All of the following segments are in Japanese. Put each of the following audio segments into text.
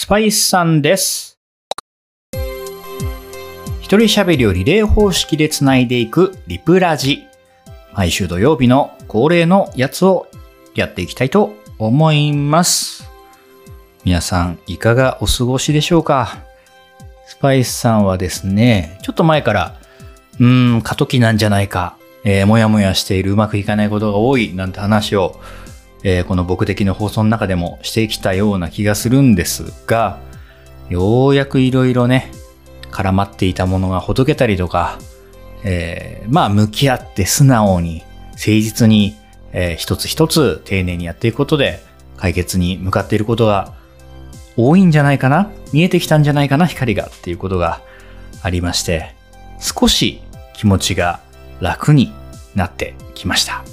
スパイスさんです。一人喋りをリレー方式でつないでいくリプラジ。毎週土曜日の恒例のやつをやっていきたいと思います。皆さんいかがお過ごしでしょうか？スパイスさんはですね、ちょっと前から、うーん、過渡期なんじゃないか、えー、もやもやしているうまくいかないことが多いなんて話を、えーこの僕的の放送の中でもしてきたような気がするんですが、ようやくいろいろね、絡まっていたものがほどけたりとか、えーまあ向き合って素直に、誠実に、えー一つ一つ丁寧にやっていくことで解決に向かっていることが多いんじゃないかな見えてきたんじゃないかな光がっていうことがありまして、少し気持ちが楽になってきました。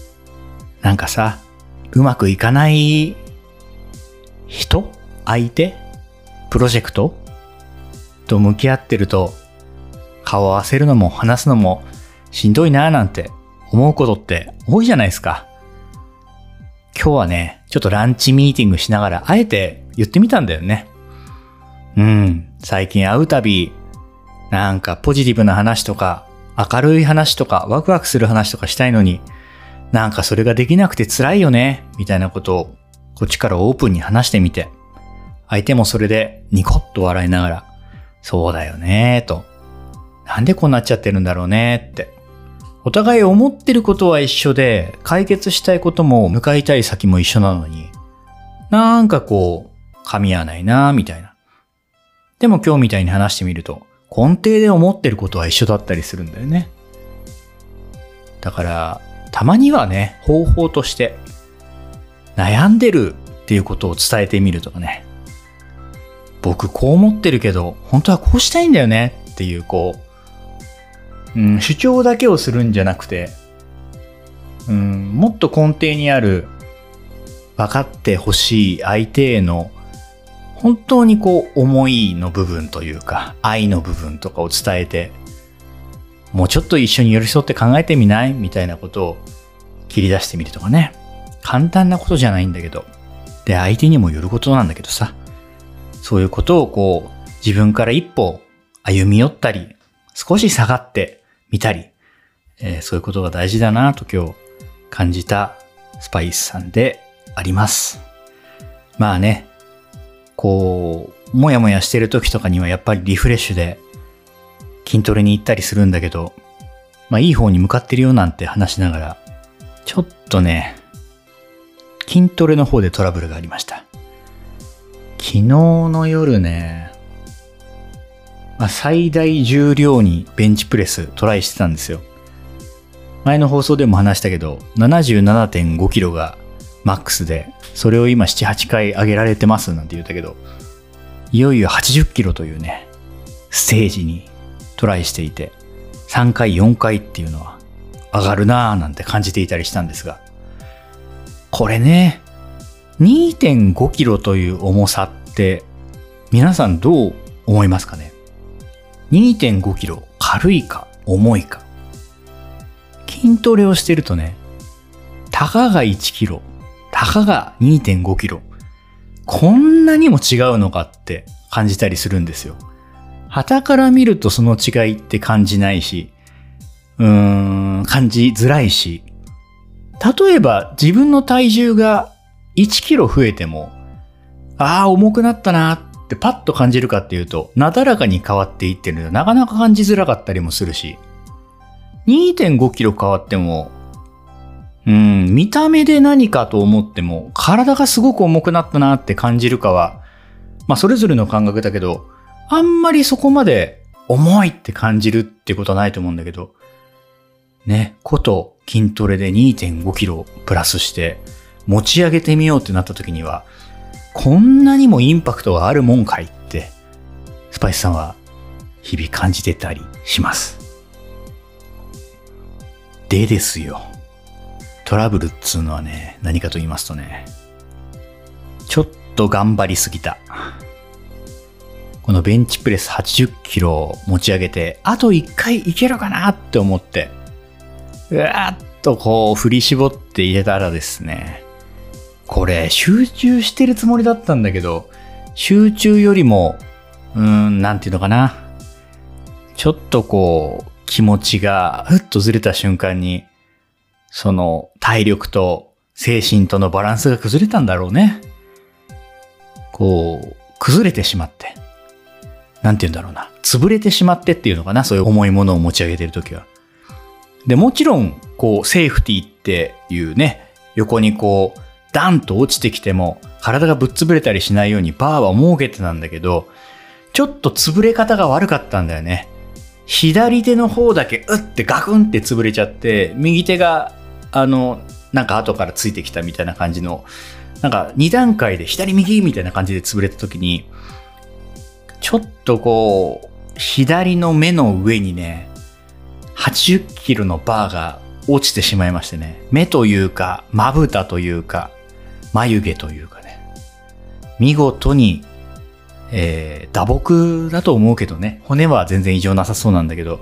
なんかさ、うまくいかない人？相手？プロジェクト？と向き合ってると、顔を合わせるのも話すのもしんどいなぁなんて思うことって多いじゃないですか。今日はね、ちょっとランチミーティングしながら、あえて言ってみたんだよね。うん、最近会うたび、なんかポジティブな話とか、明るい話とか、ワクワクする話とかしたいのに、なんかそれができなくて辛いよね、みたいなことを、こっちからオープンに話してみて、相手もそれでニコッと笑いながら、そうだよね、と。なんでこうなっちゃってるんだろうね、って。お互い思ってることは一緒で、解決したいことも向かいたい先も一緒なのに、なんかこう、噛み合わないな、みたいな。でも今日みたいに話してみると、根底で思ってることは一緒だったりするんだよね。だから、たまにはね、方法として、悩んでるっていうことを伝えてみるとかね。僕こう思ってるけど、本当はこうしたいんだよねっていう、こう、うん、主張だけをするんじゃなくて、うん、もっと根底にある分かってほしい相手への本当にこう思いの部分というか愛の部分とかを伝えてもうちょっと一緒に寄り添って考えてみない？みたいなことを切り出してみるとかね。簡単なことじゃないんだけど。で相手にもよることなんだけどさ。そういうことをこう自分から一歩歩み寄ったり少し下がってみたり、えーそういうことが大事だなと今日感じたスパイスさんであります。まあね、こう、もやもやしてる時とかにはやっぱりリフレッシュで筋トレに行ったりするんだけど、まあいい方に向かってるよなんて話しながら、ちょっとね、筋トレの方でトラブルがありました。昨日の夜ね、まあ、最大重量にベンチプレストライしてたんですよ。前の放送でも話したけど、77.5キロがマックスで、それを今7、8回上げられてますなんて言ったけど、いよいよ80キロというね、ステージにトライしていて、3回、4回っていうのは上がるなぁなんて感じていたりしたんですが、これね、2.5キロという重さって、皆さんどう思いますかね？2.5キロ軽いか重いか。筋トレをしてるとねたかが1キロたかが2.5キロこんなにも違うのかって感じたりするんですよ。旗から見るとその違いって感じないしうーん感じづらいし例えば自分の体重が1キロ増えてもああ重くなったなってパッと感じるかっていうと、なだらかに変わっていってるので、なかなか感じづらかったりもするし、2.5キロ変わっても、うん、見た目で何かと思っても、体がすごく重くなったなって感じるかは、まあそれぞれの感覚だけど、あんまりそこまで重いって感じるってことはないと思うんだけど、ね、こと筋トレで2.5キロプラスして持ち上げてみようってなった時には、こんなにもインパクトがあるもんかいって、スパイスさんは日々感じてたりします。でですよ。トラブルっつうのはね、何かと言いますとね、ちょっと頑張りすぎた。このベンチプレス80キロを持ち上げて、あと1回いけるかなって思って、うわーっとこう振り絞って入れたらですね、これ集中してるつもりだったんだけど、集中よりも、うーん、なんていうのかな。ちょっとこう、気持ちがふっとずれた瞬間に、その体力と精神とのバランスが崩れたんだろうね。こう、崩れてしまって。なんて言うんだろうな。潰れてしまってっていうのかな。そういう重いものを持ち上げてるときは。で、もちろん、こう、セーフティーっていうね、横にこう、ダンと落ちてきても、体がぶっ潰れたりしないようにバーは設けてたんだけど、ちょっと潰れ方が悪かったんだよね。左手の方だけ、うってガクンって潰れちゃって、右手が、あの、なんか後からついてきたみたいな感じの、なんか2段階で左右みたいな感じで潰れた時に、ちょっとこう、左の目の上にね、80キロのバーが落ちてしまいましてね、目というか、まぶたというか、眉毛というかね、見事にえー、打撲だと思うけどね、骨は全然異常なさそうなんだけど、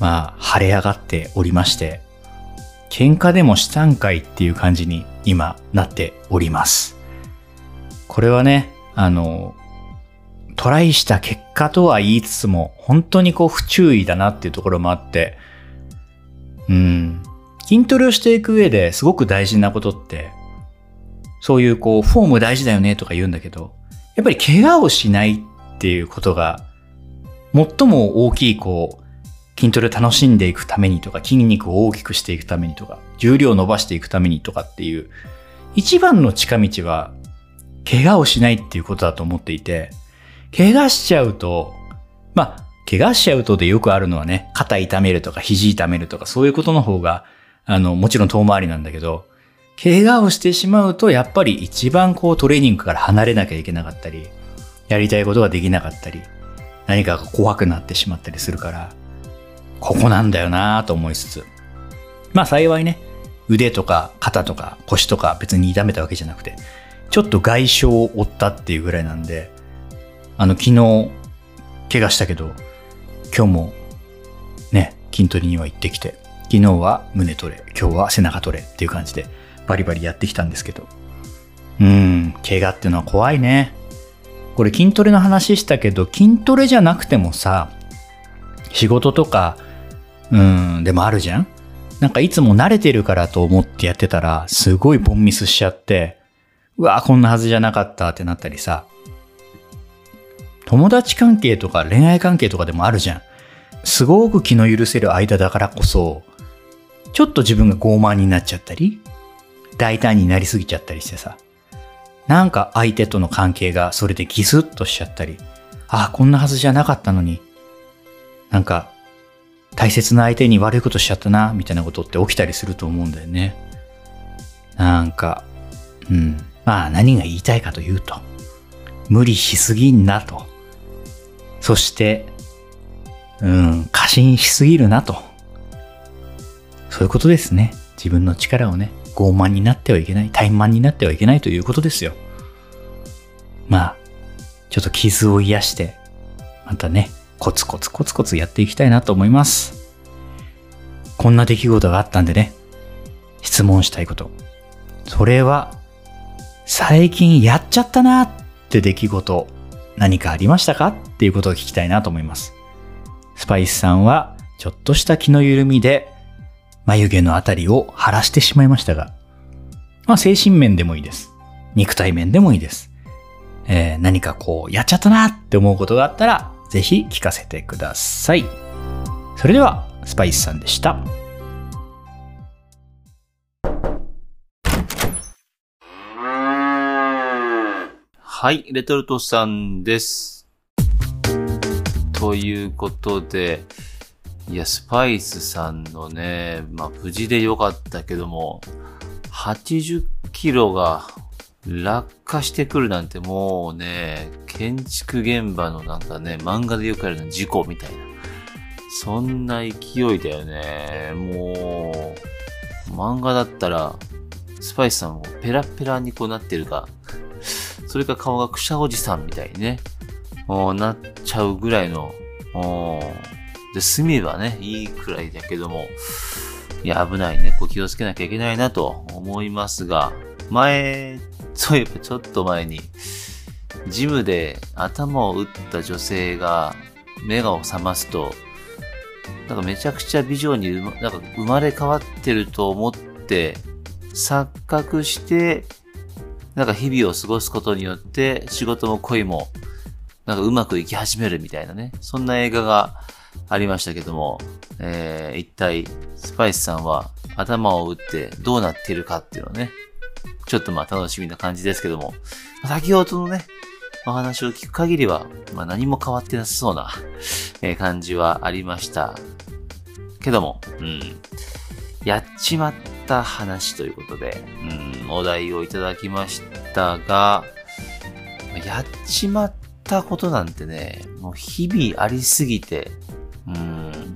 まあ、腫れ上がっておりまして、喧嘩でもしたんかいっていう感じに今なっております。これはね、あの、トライした結果とは言いつつも、本当にこう不注意だなっていうところもあって、うん、筋トレをしていく上ですごく大事なことって、そういうこう、フォーム大事だよねとか言うんだけど、やっぱり怪我をしないっていうことが、最も大きいこう、筋トレを楽しんでいくためにとか、筋肉を大きくしていくためにとか、重量を伸ばしていくためにとかっていう、一番の近道は、怪我をしないっていうことだと思っていて、怪我しちゃうと、まあ、怪我しちゃうとでよくあるのはね、肩痛めるとか肘痛めるとかそういうことの方が、あの、もちろん遠回りなんだけど、怪我をしてしまうと、やっぱり一番こうトレーニングから離れなきゃいけなかったり、やりたいことができなかったり、何かが怖くなってしまったりするから、ここなんだよなぁと思いつつ。まあ幸いね、腕とか肩とか腰とか別に痛めたわけじゃなくて、ちょっと外傷を負ったっていうぐらいなんで、あの昨日、怪我したけど、今日もね、筋トレには行ってきて、昨日は胸トレ、今日は背中トレっていう感じで、バリバリやってきたんですけど。うん、怪我っていうのは怖いね。これ筋トレの話したけど、筋トレじゃなくてもさ、仕事とか、うん、でもあるじゃん？なんかいつも慣れてるからと思ってやってたら、すごいボンミスしちゃって、うわこんなはずじゃなかったってなったりさ、友達関係とか恋愛関係とかでもあるじゃん。すごく気の許せる間だからこそ、ちょっと自分が傲慢になっちゃったり、大胆になりすぎちゃったりしてさ、なんか相手との関係がそれでギスッとしちゃったり、ああ、こんなはずじゃなかったのに、なんか大切な相手に悪いことしちゃったな、みたいなことって起きたりすると思うんだよね。なんか、うん。まあ何が言いたいかというと、無理しすぎんなと。そして、うん、過信しすぎるなと。そういうことですね。自分の力をね、傲慢になってはいけない、怠慢になってはいけないということですよ。まあ、ちょっと傷を癒して、またね、コツコツコツコツやっていきたいなと思います。こんな出来事があったんでね、質問したいこと。それは、最近やっちゃったなって出来事、何かありましたか？っていうことを聞きたいなと思います。スパイスさんは、ちょっとした気の緩みで眉毛のあたりを晴らしてしまいましたが、まあ精神面でもいいです。肉体面でもいいです。えー、何かこう、やっちゃったなって思うことがあったら、ぜひ聞かせてください。それでは、スパイスさんでした。はい、レトルトさんです。ということで、いや、スパイスさんのね、まあ、無事でよかったけども、80キロが落下してくるなんてもうね、建築現場のなんかね、漫画でよくあるの事故みたいな。そんな勢いだよね。もう、漫画だったら、スパイスさんもペラペラにこうなってるか、それか顔がくしゃおじさんみたいにね、なっちゃうぐらいの、で、済めばね、いいくらいだけども、いや、危ないね。こう気をつけなきゃいけないなと思いますが、前、そういえばちょっと前に、ジムで頭を打った女性が目が覚ますと、なんかめちゃくちゃ美女にまなんか生まれ変わってると思って、錯覚して、なんか日々を過ごすことによって仕事も恋もなんかうまくいき始めるみたいなね。そんな映画がありましたけども、えー、一体スパイスさんは頭を打ってどうなってるかっていうのね、ちょっとまあ楽しみな感じですけども、先ほどのね、お話を聞く限りは、まあ何も変わってなさそうな、えー感じはありました。けども、うん。やっちまった話ということで、うん、お題をいただきましたが、やっちまったことなんてね、もう日々ありすぎて、うん、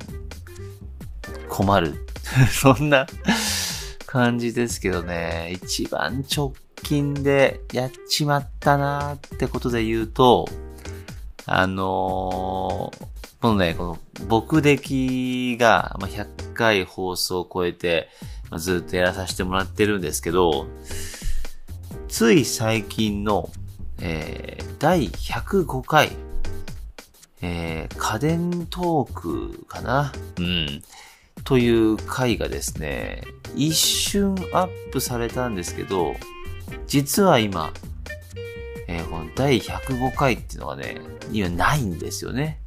困る。そんな感じですけどね、一番直近でやっちまったなーってことで言うと、あのーこのね、この、僕歴が、ま、100回放送を超えて、まずっとやらさせてもらってるんですけど、つい最近の、えー第105回、えー家電トークかな？うん。という回がですね、一瞬アップされたんですけど、実は今、えーこの第105回っていうのがね、今ないんですよね。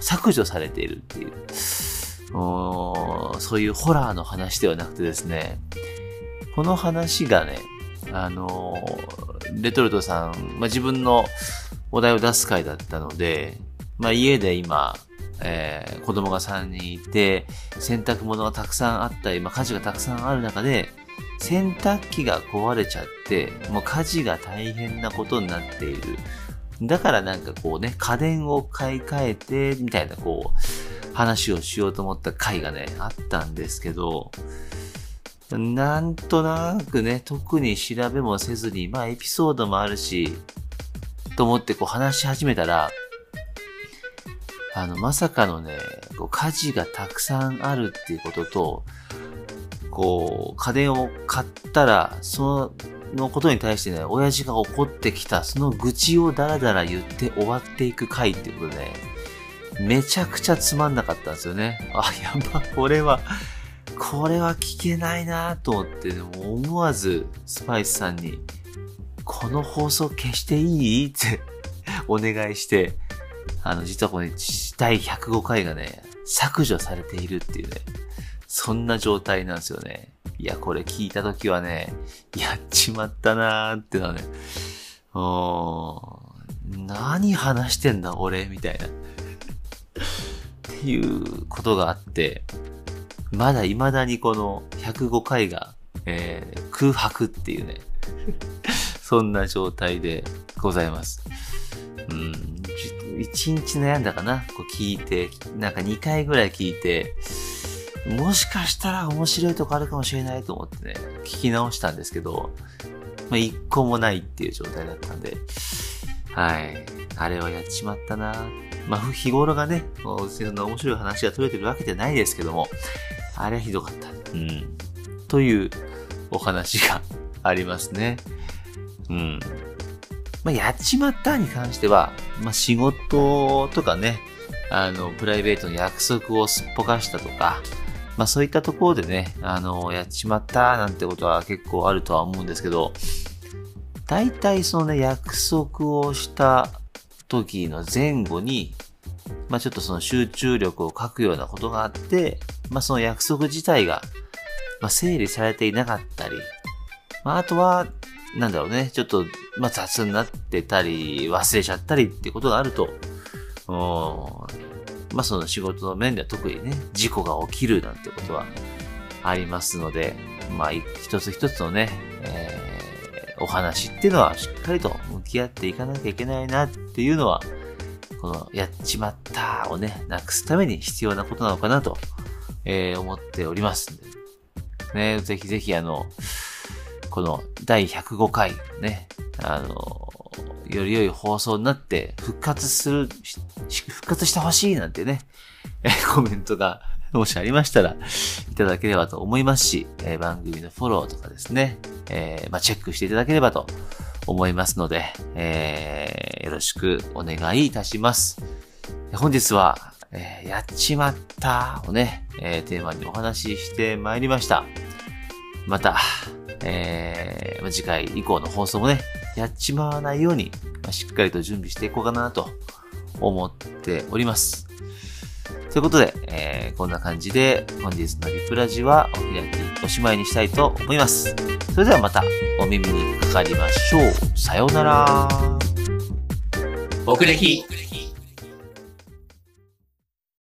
削除されているっていう。そういうホラーの話ではなくてですね、この話がね、あのレトルトさん、まあ、自分のお題を出す回だったので、まあ、家で今、えー子供が3人いて、洗濯物がたくさんあったり、まあ、家事がたくさんある中で、洗濯機が壊れちゃって、もう家事が大変なことになっている。だからなんかこうね、家電を買い替えて、みたいなこう、話をしようと思った回がね、あったんですけど、なんとなくね、特に調べもせずに、まあエピソードもあるし、と思ってこう話し始めたら、あの、まさかのね、こう家事がたくさんあるっていうことと、こう、家電を買ったら、そののことに対してね、親父が怒ってきた、その愚痴をダラダラ言って終わっていく回っていうことで、めちゃくちゃつまんなかったんですよね。あ、やば、これは、これは聞けないなと思って、でも思わずスパイスさんに、この放送消していい？ってお願いして、あの、実はこれ、第105回がね、削除されているっていうね、そんな状態なんですよね。いや、これ聞いたときはね、やっちまったなーってのはね、うーん、何話してんだ俺、みたいな。っていうことがあって、まだ未だにこの105回が、えー空白っていうね、そんな状態でございます。うん、一日悩んだかなこう聞いて、なんか2回ぐらい聞いて、もしかしたら面白いとこあるかもしれないと思ってね、聞き直したんですけど、まあ、一個もないっていう状態だったんで、はい。あれはやっちまったなまあ、日頃がね、そんな面白い話が取れてるわけじゃないですけども、あれはひどかった。うん。というお話がありますね。うん。まあ、やっちまったに関しては、まあ、仕事とかね、あの、プライベートの約束をすっぽかしたとか、まあそういったところでね、あの、やっちまったなんてことは結構あるとは思うんですけど、大体そのね、約束をした時の前後に、まあちょっとその集中力を欠くようなことがあって、まあその約束自体が、まあ整理されていなかったり、まああとは、なんだろうね、ちょっと、まあ雑になってたり、忘れちゃったりってことがあると、まあその仕事の面では特にね、事故が起きるなんてことはありますので、まあ一つ一つのね、えーお話っていうのはしっかりと向き合っていかなきゃいけないなっていうのは、このやっちまったをね、なくすために必要なことなのかなと、えー思っておりますんで。ね、ぜひぜひあの、この第105回ね、あの、より良い放送になって復活する、復活してほしいなんてね、えコメントがもしありましたらいただければと思いますし、え番組のフォローとかですね、えーまあ、チェックしていただければと思いますので、えー、よろしくお願いいたします。本日は、えーやっちまったをね、えーテーマにお話ししてまいりました。また、えー次回以降の放送もね、やっちまわないように、まあしっかりと準備していこうかなと思っております。ということで、えーこんな感じで本日のリプラジはお開き、おしまいにしたいと思います。それではまたお耳にかかりましょう。さようなら。僕歴